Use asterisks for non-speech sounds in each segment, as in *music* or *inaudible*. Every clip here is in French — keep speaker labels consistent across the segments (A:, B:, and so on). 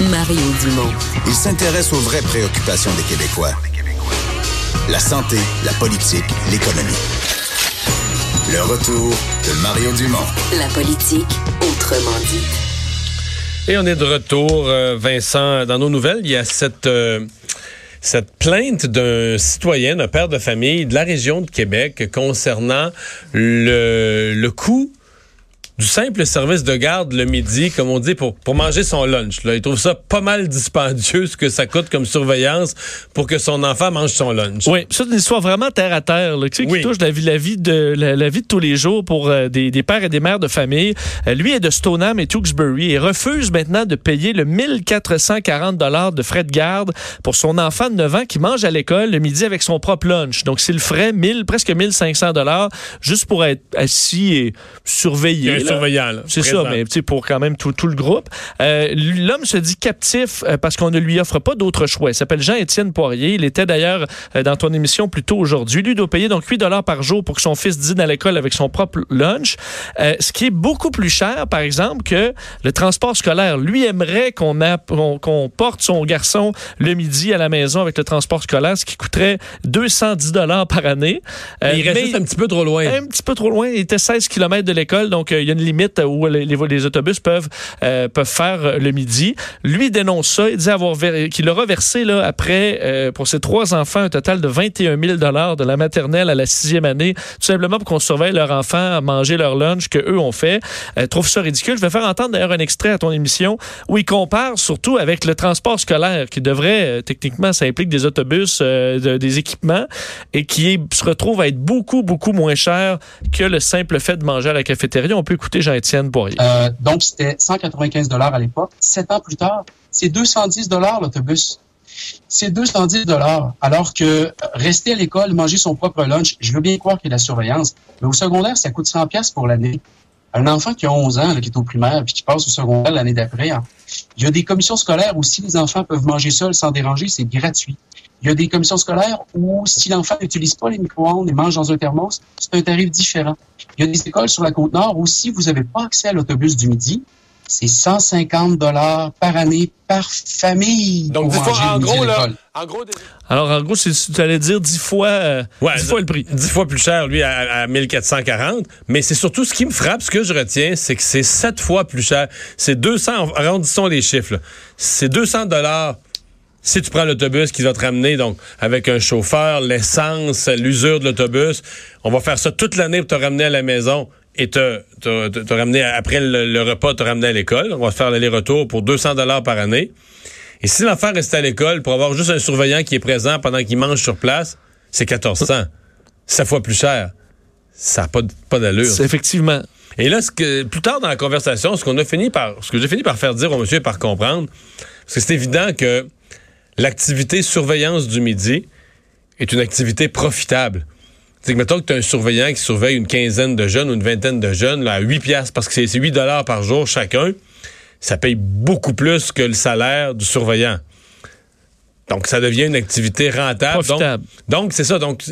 A: Mario Dumont.
B: Il s'intéresse aux vraies préoccupations des Québécois. La santé, la politique, l'économie. Le retour de Mario Dumont.
A: La politique, autrement dit.
C: Et on est de retour, euh, Vincent. Dans nos nouvelles, il y a cette, euh, cette plainte d'un citoyen, d'un père de famille de la région de Québec concernant le, le coût du simple service de garde le midi, comme on dit, pour, pour manger son lunch. Là. Il trouve ça pas mal dispendieux, ce que ça coûte comme surveillance pour que son enfant mange son lunch.
D: Oui, c'est une histoire vraiment terre à terre, là, tu sais,
C: Oui.
D: qui touche la vie, la vie de la, vie de tous les jours pour euh, des, des pères et des mères de famille. Euh, lui est de Stoneham et Tewksbury et refuse maintenant de payer le 1440 dollars de frais de garde pour son enfant de 9 ans qui mange à l'école le midi avec son propre lunch. Donc c'est le frais 1000 presque 1500 dollars juste pour être assis et surveillé.
C: Surveillant,
D: C'est ça, mais tu sais, pour quand même tout, tout le groupe. Euh, L'homme se dit captif euh, parce qu'on ne lui offre pas d'autre choix. Il s'appelle Jean-Étienne Poirier. Il était d'ailleurs euh, dans ton émission plus tôt aujourd'hui. Lui doit payer donc 8 dollars par jour pour que son fils dîne à l'école avec son propre lunch. Euh, ce qui est beaucoup plus cher, par exemple, que le transport scolaire. Lui aimerait qu'on porte son garçon le midi à la maison avec le transport scolaire, ce qui coûterait 210 dollars par année. Euh,
C: il reste
D: mais-
C: juste un petit peu trop loin.
D: un petit peu trop loin. Il était 16 km de l'école, donc il y a une limite où les, les- autobus peuvent, euh, peuvent faire euh, le midi. Lui dénonce ça. Il dit avoir qu'il aura versé là, après, euh, pour ses trois enfants, un total de 21 000 de la maternelle à la sixième année, tout simplement pour qu'on surveille leurs enfants à manger leur lunch que eux ont fait. Euh, trouve ça ridicule. Je vais faire entendre d'ailleurs un extrait à ton émission où il compare surtout avec le transport scolaire qui devrait, techniquement, ça implique des autobus, de- des équipements et qui se retrouve à être beaucoup, beaucoup moins cher que le simple fait de manger à la cafétéria. On peut
E: Euh, donc, c'était 195 dollars à l'époque. Sept ans plus tard, c'est 210 dollars l'autobus. C'est 210 dollars. Alors que euh, rester à l'école, manger son propre lunch, je veux bien croire qu'il y a de la surveillance, mais au secondaire, ça coûte 100 pièces pour l'année. Un enfant qui a 11 ans, là, qui est au primaire, puis qui passe au secondaire l'année d'après, hein, il y a des commissions scolaires où si les enfants peuvent manger seuls sans déranger, c'est gratuit. Il y a des commissions scolaires où si l'enfant n'utilise pas les micro-ondes et mange dans un thermos, c'est un tarif différent. Il y a des écoles sur la côte nord où si vous n'avez pas accès à l'autobus du midi, c'est 150 dollars par année par famille.
C: Donc,
E: pour
C: dix fois, en gros, là, en gros, des-
D: Alors, en gros, c'est- tu allais dire 10 fois, euh,
C: Ouais,
D: 10 fois le prix.
C: 10 fois plus cher, lui, à, à 1440. Mais c'est surtout ce qui me frappe, ce que je retiens, c'est que c'est 7 fois plus cher. C'est 200, arrondissons les chiffres. C'est 200 dollars si tu prends l'autobus qui va te ramener, donc, avec un chauffeur, l'essence, l'usure de l'autobus. On va faire ça toute l'année pour te ramener à la maison et te, te, te- te ramener, après le, le repas, te ramener à l'école. On va faire l'aller-retour pour 200 dollars par année. Et si l'enfant reste à l'école pour avoir juste un surveillant qui est présent pendant qu'il mange sur place, c'est 1400. Sept fois plus cher. Ça n'a pas, pas d'allure.
D: C'est Effectivement.
C: Et là, ce que, plus tard dans la conversation, ce qu'on a fini par, ce que j'ai fini par faire dire au monsieur et par comprendre, parce que c'est évident que l'activité surveillance du midi est une activité profitable. C'est que mettons que tu as un surveillant qui surveille une quinzaine de jeunes ou une vingtaine de jeunes là, à 8 piastres, parce que c'est c'est 8 dollars par jour chacun, ça paye beaucoup plus que le salaire du surveillant. Donc, ça devient une activité rentable. Donc-
D: Profitable.
C: Donc, c'est ça. Donc,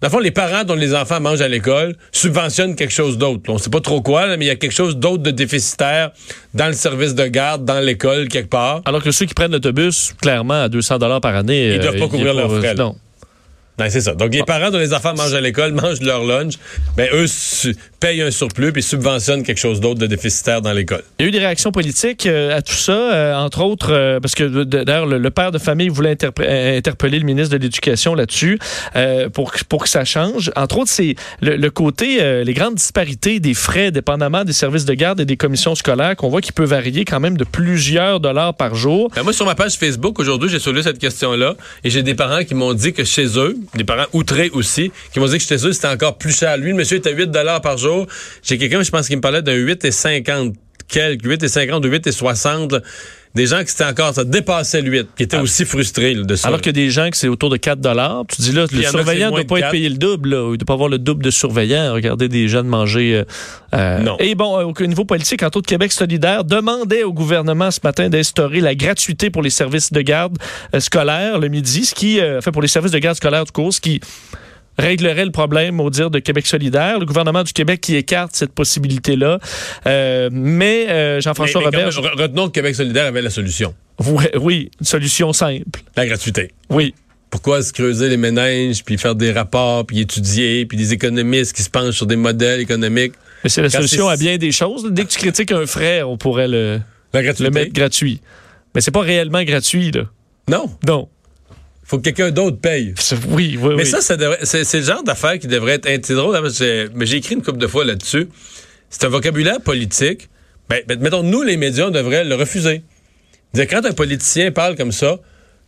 C: dans le fond, les parents dont les enfants mangent à l'école subventionnent quelque chose d'autre. On sait pas trop quoi, là, mais il y a quelque chose d'autre de déficitaire dans le service de garde, dans l'école, quelque part.
D: Alors que ceux qui prennent l'autobus, clairement, à 200 dollars par année.
C: Ils doivent pas
D: a
C: couvrir leurs frais.
D: Non.
C: Ben, c'est ça. Donc, les parents dont les enfants mangent à l'école *laughs* mangent leur lunch. Ben, eux payent un surplus puis subventionnent quelque chose d'autre de déficitaire dans l'école.
D: Il y a eu des réactions politiques euh, à tout ça, euh, entre autres, euh, parce que d'ailleurs, le, le père de famille voulait interpeller le ministre de l'Éducation là-dessus pour, que- pour que ça change. Entre autres, c'est le, le côté, les grandes disparités des frais, dépendamment des services de garde et des commissions scolaires, qu'on voit qui peut varier quand même de plusieurs dollars par jour.
C: Ben, moi, sur ma page Facebook, aujourd'hui, j'ai soulevé cette question-là et j'ai des parents qui m'ont dit que chez eux, des parents outrés aussi, qui m'ont dit que chez eux, c'était encore plus cher. Lui, le monsieur était à 8 par jour. J'ai quelqu'un, je pense, qui me parlait d'un 8,50 quelques, 8,50 ou 8,60. Des gens qui étaient encore, ça dépassait le 8, qui étaient aussi frustrés là, de ça.
D: Alors que des gens que c'est autour de 4 dollars, tu dis là, le surveillant ne doit pas être
C: 4.
D: payé le double, là. il ne doit pas avoir le double de surveillants. Regardez des jeunes manger. euh, euh,
C: Non.
D: Et bon, euh, au niveau politique, entre autres, Québec solidaire demandait au gouvernement ce matin d'instaurer la gratuité pour les services de garde scolaires le midi, ce qui, euh, fait pour les services de garde scolaire du cours, ce qui réglerait le problème au dire de Québec solidaire. Le gouvernement du Québec qui écarte cette possibilité-là. Euh, mais euh, Jean-François Robert...
C: retenons que Québec solidaire avait la solution.
D: Oui, oui, une solution simple.
C: La gratuité.
D: Oui.
C: Pourquoi se creuser les méninges, puis faire des rapports, puis étudier, puis des économistes qui se penchent sur des modèles économiques?
D: Mais c'est la
C: Quand
D: solution à bien des choses. Dès que tu critiques un frais, on pourrait le,
C: La
D: le mettre gratuit. Mais c'est pas réellement gratuit, là.
C: Non.
D: Non.
C: Faut que quelqu'un d'autre paye.
D: Oui, oui,
C: Mais
D: oui.
C: ça, ça c'est le genre d'affaire qui devrait être. Drôle, hein, mais j'ai écrit une couple de fois là-dessus. C'est un vocabulaire politique. Ben, ben, mettons, nous, les médias, on devrait le refuser. Dire, quand un politicien parle comme ça,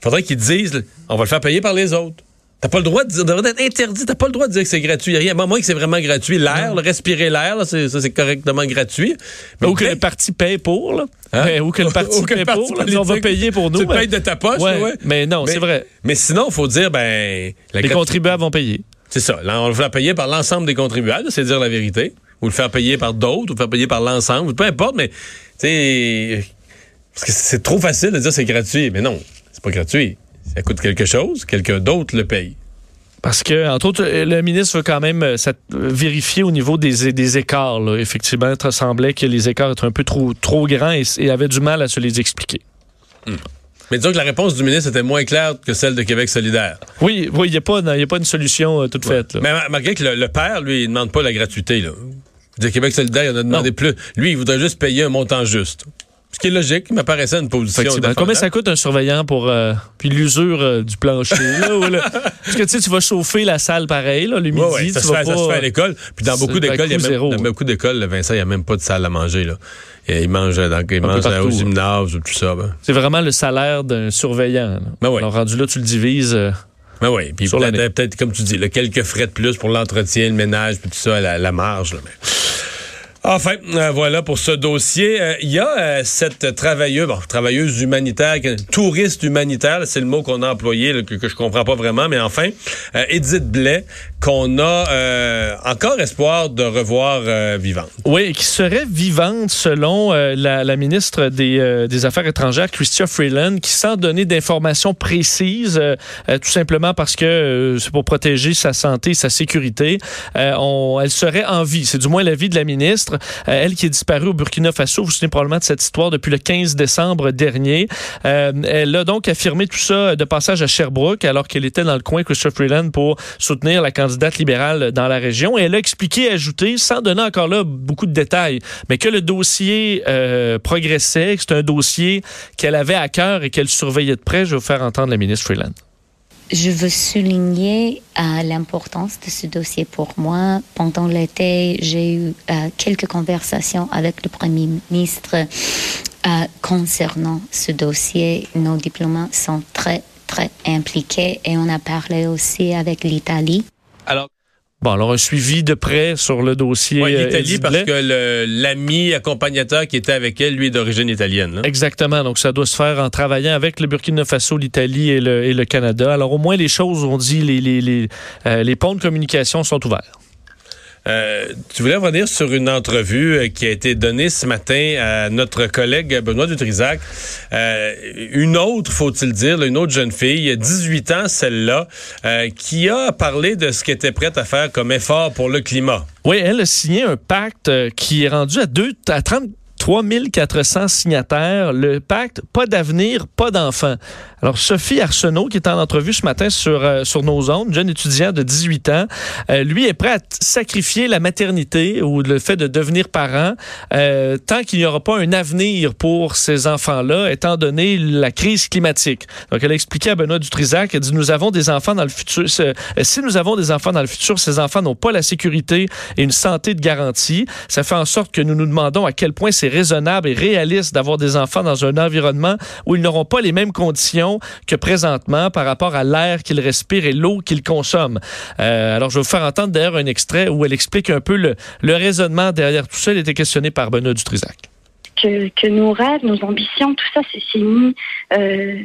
C: il faudrait qu'il dise on va le faire payer par les autres. T'as pas le droit de dire, ça devrait être interdit. T'as pas le droit de dire que c'est gratuit. Y a rien. Moi, moi, que c'est vraiment gratuit. L'air, le respirer l'air, là, c'est- ça, c'est correctement gratuit. Mais
D: Ou que le parti paye pour, là.
C: Hein?
D: Ou que le *laughs* parti
C: que le
D: paye
C: parti
D: pour. là. On va payer pour nous.
C: Tu
D: mais-
C: payes de ta poche,
D: Ouais. Mais non, c'est vrai.
C: Mais sinon, il faut dire, ben.
D: Les
C: gratu-
D: contribuables vont payer.
C: C'est ça. Là, on le fait payer par l'ensemble des contribuables, c'est dire la vérité. Ou le faire payer par d'autres, ou le faire payer par l'ensemble, peu importe, mais, tu sais, parce que c'est trop facile de dire c'est gratuit. Mais non, c'est pas gratuit. Ça coûte quelque chose, quelqu'un d'autre le paye.
D: Parce que, entre autres, le ministre veut quand même euh, euh, vérifier au niveau des, des écarts. là. Effectivement, il semblait que les écarts étaient un peu trop, trop grands et, et avait du mal à se les expliquer.
C: Mais disons que la réponse du ministre était moins claire que celle de Québec solidaire.
D: Oui, oui, il n'y a, a pas une solution euh, toute faite. là.
C: Mais ma- malgré que le, le père, lui, il demande pas la gratuité. Là. Dire, Québec solidaire, il en a demandé
D: Non.
C: plus. Lui, il voudrait juste payer un montant juste. Ce qui est logique, il m'apparaissait une position.
D: Combien ça coûte un surveillant pour euh, puis l'usure euh, du plancher là, ou *laughs* parce que tu sais tu vas chauffer la salle pareil là, le midi,
C: Ouais, ouais, ça,
D: tu
C: se
D: vas
C: fait, ça
D: pas
C: se fait à l'école. Puis dans beaucoup
D: un
C: d'écoles, il y a même,
D: zéro.
C: dans beaucoup d'écoles, Vincent, il n'y a même pas de salle à manger. Là. Il mange, dans, il
D: peu
C: mange
D: partout,
C: au gymnase ou tout ça. Ben,
D: c'est vraiment le salaire d'un surveillant.
C: Ben ouais.
D: Alors rendu là tu le divises euh,
C: ben oui. Puis peut-être, comme tu dis, là, quelques frais de plus pour l'entretien, le ménage, puis tout ça, la, la marge. Là, mais... Enfin, euh, voilà pour ce dossier. Euh, Il y a euh, cette travailleuse, bon, travailleuse humanitaire, touriste humanitaire, c'est le mot qu'on a employé, là, que, que je comprends pas vraiment, mais enfin, euh, Edith Blais, qu'on a euh, encore espoir de revoir euh, vivante.
D: Oui, qui serait vivante selon euh, la, ministre des, des Affaires étrangères, Chrystia Freeland, qui sans donner d'informations précises, tout simplement parce que c'est pour protéger sa santé, sa sécurité, elle serait en vie. C'est du moins l'avis de la ministre. Elle qui est disparue au Burkina Faso, vous vous souvenez probablement de cette histoire depuis le 15 décembre dernier. Elle a donc affirmé tout ça de passage à Sherbrooke, alors qu'elle était dans le coin, Chrystia Freeland, pour soutenir la candidate libérale dans la région. Et elle a expliqué, ajouté, sans donner encore là beaucoup de détails, mais que le dossier euh, progressait, que c'est un dossier qu'elle avait à cœur et qu'elle surveillait de près. Je vais vous faire entendre la ministre Freeland.
F: Je veux souligner euh, l'importance de ce dossier pour moi. Pendant l'été, j'ai eu euh, quelques conversations avec le Premier ministre concernant ce dossier. Nos diplomates sont très, très impliqués et on a parlé aussi avec l'Italie.
D: Alors, bon, alors un suivi de près sur le dossier.
C: Ouais,
D: euh,
C: L'Italie, parce que l'ami accompagnateur qui était avec elle, lui, est d'origine italienne. là.
D: Exactement. Donc, ça doit se faire en travaillant avec le Burkina Faso, l'Italie et le, et le Canada. Alors, au moins, les choses, on dit, les, les, les, euh, les ponts de communication sont ouverts.
C: Euh, tu voulais revenir sur une entrevue euh, qui a été donnée ce matin à notre collègue Benoît Dutrisac. Euh, une autre, faut-il dire, une autre jeune fille, 18 ans, celle-là, euh, qui a parlé de ce qu'elle était prête à faire comme effort pour le climat.
D: Oui, elle a signé un pacte euh, qui est rendu à, deux, à 33 400 signataires. Le pacte Pas d'avenir, pas d'enfants. Alors, Sophie Arsenault, qui est en entrevue ce matin sur, euh, sur nos ondes, jeune étudiant de 18 ans, euh, lui est prêt à sacrifier la maternité ou le fait de devenir parent euh, tant qu'il n'y aura pas un avenir pour ces enfants-là, étant donné la crise climatique. Donc, elle a expliqué à Benoît Dutrisac, elle dit, nous avons des enfants dans le futur. euh, Si nous avons des enfants dans le futur, ces enfants n'ont pas la sécurité et une santé de garantie. Ça fait en sorte que nous nous demandons à quel point c'est raisonnable et réaliste d'avoir des enfants dans un environnement où ils n'auront pas les mêmes conditions que présentement par rapport à l'air qu'ils respirent et l'eau qu'ils consomment. Euh, alors, je vais vous faire entendre d'ailleurs un extrait où elle explique un peu le, raisonnement derrière tout ça. Elle était questionnée par Benoît Dutrisac.
G: que, que nos rêves, nos ambitions, tout ça, c'est mis, euh,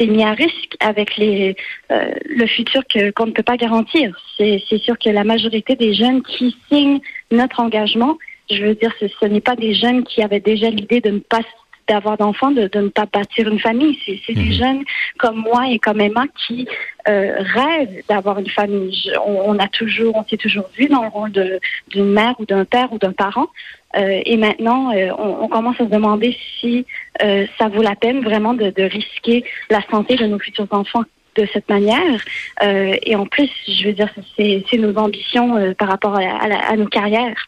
G: mis à risque avec euh, le futur qu'on ne peut pas garantir. C'est c'est sûr que la majorité des jeunes qui signent notre engagement, je veux dire, ce, ce n'est pas des jeunes qui avaient déjà l'idée de ne pas d'avoir d'enfants, de, de ne pas bâtir une famille. C'est c'est des jeunes comme moi et comme Emma qui euh, rêvent d'avoir une famille. Je- on, on a toujours, on s'est toujours vu dans le rôle de- d'une mère ou d'un père ou d'un parent. Euh, et maintenant, euh, on, on commence à se demander si euh, ça vaut la peine vraiment de, de risquer la santé de nos futurs enfants de cette manière. Euh, et en plus, je veux dire, c'est c'est nos ambitions euh, par rapport à, à la- à nos carrières.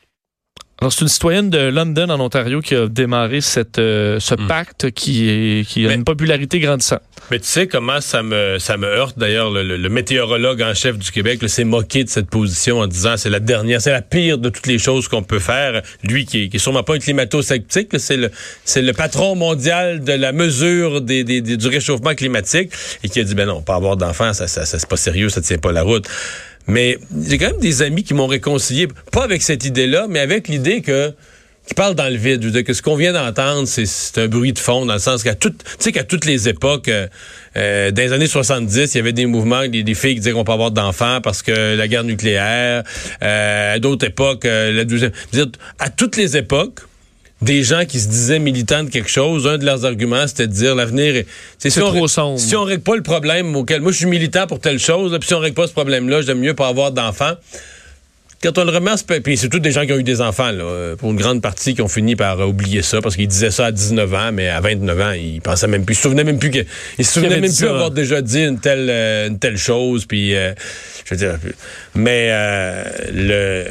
D: Alors, c'est une citoyenne de London, en Ontario, qui a démarré cette, euh, ce
C: Hmm.
D: pacte qui, est, qui a
C: Mais-
D: une popularité grandissante.
C: Mais tu sais comment ça me ça me heurte d'ailleurs le, le- le météorologue en chef du Québec s'est moqué de cette position en disant c'est la dernière c'est la pire de toutes les choses qu'on peut faire lui qui est, qui est sûrement pas un climato-sceptique c'est le c'est le patron mondial de la mesure des, des- des- du réchauffement climatique et qui a dit ben non pas avoir d'enfants ça, ça, ça c'est pas sérieux ça tient pas la route mais j'ai quand même des amis qui m'ont réconcilié pas avec cette idée là mais avec l'idée que qui parle dans le vide. Je dire que ce qu'on vient d'entendre, c'est, un bruit de fond, dans le sens qu'à tout, tu sais qu'à toutes les époques, euh, euh, dans les années 70, il y avait des mouvements, des, des filles qui disaient qu'on peut avoir d'enfants parce que la guerre nucléaire, euh, à d'autres époques, euh, la deuxième. À toutes les époques, des gens qui se disaient militants de quelque chose, un de leurs arguments, c'était de dire l'avenir est...
D: C'est
C: si on
D: trop
C: ré-
D: sombre.
C: Si on règle pas le problème auquel... Moi, je suis militant pour telle chose, puis si on règle pas ce problème-là, j'aime mieux pas avoir d'enfants. Quand on le remet, puis c'est tous des gens qui ont eu des enfants, là, euh, pour une grande partie qui ont fini par euh, oublier ça, parce qu'ils disaient ça à 19 ans, mais à 29 ans, ils pensaient même plus, ils se souvenaient même plus que, ils se souvenaient même plus avoir déjà dit une telle, euh, une telle chose, puis, euh, je veux dire, mais euh, le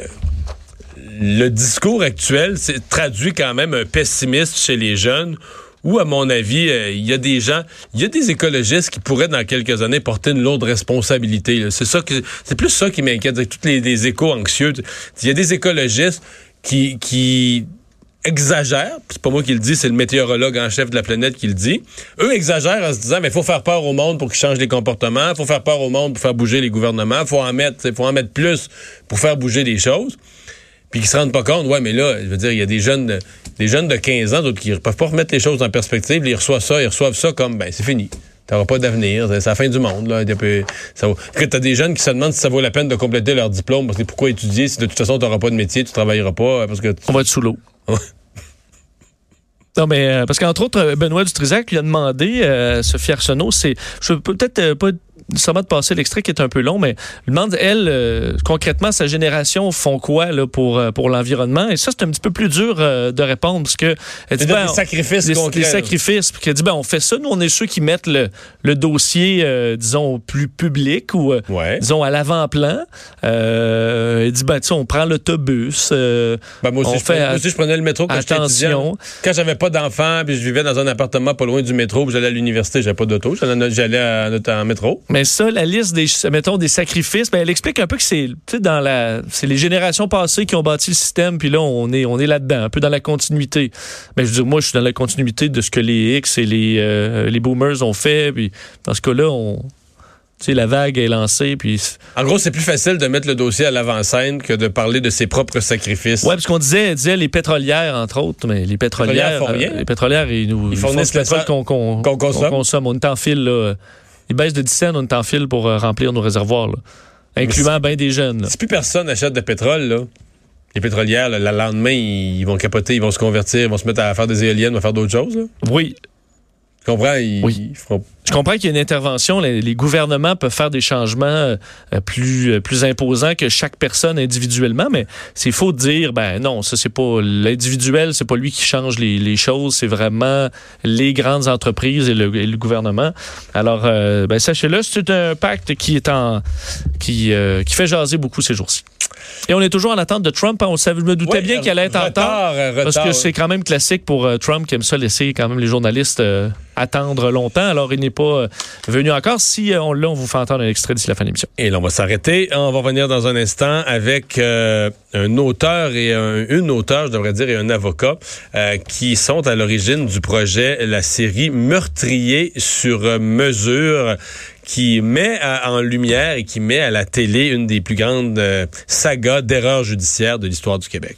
C: le discours actuel traduit quand même un pessimiste chez les jeunes où, à mon avis, euh, il y a des gens, il y a des écologistes qui pourraient, dans quelques années, porter une lourde responsabilité. C'est ça c'est plus ça qui m'inquiète. c'est Toutes les, les échos anxieux. Il y a des écologistes qui, qui exagèrent. C'est pas moi qui le dis, c'est le météorologue en chef de la planète qui le dit. Eux exagèrent en se disant, mais faut faire peur au monde pour qu'ils changent les comportements. Faut faire peur au monde pour faire bouger les gouvernements. Faut en mettre, faut en mettre plus pour faire bouger les choses puis qui se rendent pas compte, ouais, mais là, je veux dire, il y a des jeunes de, des jeunes de 15 ans, d'autres qui peuvent pas remettre les choses en perspective, ils reçoivent ça, ils reçoivent ça comme, ben, c'est fini. T'auras pas d'avenir, c'est la fin du monde, là. Ça T'as des jeunes qui se demandent si ça vaut la peine de compléter leur diplôme, parce que pourquoi étudier si de toute façon t'auras pas de métier, tu travailleras pas, parce que... tu-
D: On va être sous l'eau. *laughs* Non, mais euh, parce qu'entre autres, euh, Benoît Dutrisac lui a demandé, euh, Sophie Arsenault, c'est. Je peux peut-être euh, pas nécessairement de passer l'extrait qui est un peu long, mais lui demande, elle, euh, concrètement, sa génération font quoi là, pour, euh, pour l'environnement? Et ça, c'est un petit peu plus dur euh, de répondre, parce que. Elle dit, ben,
C: des sacrifices
D: des,
C: concrets,
D: sacrifices. Puis qu'elle dit, ben, on fait ça. Nous, on est ceux qui mettent le, le dossier, euh, disons, plus public ou,
C: Ouais.
D: disons, à l'avant-plan. Elle dit, ben, tu sais, on prend l'autobus.
C: Ben, moi, aussi,
D: on
C: je
D: fait
C: prenais, moi aussi, je prenais le métro quand
D: attention.
C: Quand j'avais pas d'enfants, puis je vivais dans un appartement pas loin du métro, puis j'allais à l'université, j'avais pas d'auto, j'allais en, en métro.
D: Mais ça, la liste des, mettons, des sacrifices, ben, elle explique un peu que c'est, dans la, c'est les générations passées qui ont bâti le système, puis là, on est, on est là-dedans, un peu dans la continuité. Mais je veux dire, moi, je suis dans la continuité de ce que les X et les, euh, les boomers ont fait, puis dans ce cas-là, on, la vague est lancée, puis
C: En gros, c'est plus facile de mettre le dossier à l'avant-scène que de parler de ses propres sacrifices.
D: Ouais, parce qu'on disait, disait les pétrolières, entre autres, mais les pétrolières.
C: font rien.
D: euh, les pétrolières, ils nous
C: Ils fournissent
D: le
C: le
D: pétrole qu'on
C: consomme.
D: consomme. On est en file, là. Ils baissent de 10 cents, on est en file pour euh, remplir nos réservoirs, là. Incluant bien des jeunes, là.
C: Si plus personne n'achète de pétrole, là, les pétrolières, le lendemain, ils vont capoter, ils vont se convertir, ils vont se mettre à faire des éoliennes, à faire d'autres choses. là.
D: Oui.
C: Tu comprends? Ils,
D: Oui.
C: ils feront-
D: Je comprends qu'il y a une intervention. Les, les gouvernements peuvent faire des changements euh, plus, euh, plus imposants que chaque personne individuellement, mais c'est faux de dire, ben non, ça c'est pas l'individuel, c'est pas lui qui change les, les choses, c'est vraiment les grandes entreprises et le, et le gouvernement. Alors, euh, ben, sachez-le, c'est un pacte qui est en, qui, euh, qui fait jaser beaucoup ces jours-ci. Et on est toujours en attente de Trump. hein. On savait, je me doutais bien qu'elle allait être en
C: retard, euh,
D: Parce que c'est quand même classique pour euh, Trump qui aime ça laisser quand même les journalistes euh, attendre longtemps. Alors, il n'est pas euh, venu encore. Si on l'a, on vous fait entendre un extrait d'ici la fin de l'émission.
C: Et là, on va s'arrêter. On va revenir dans un instant avec un auteur et un- une auteure, je devrais dire, et un avocat qui sont à l'origine du projet, la série Meurtrier sur mesure qui met en lumière et qui met à la télé une des plus grandes euh, sagas d'erreurs judiciaires de l'histoire du Québec.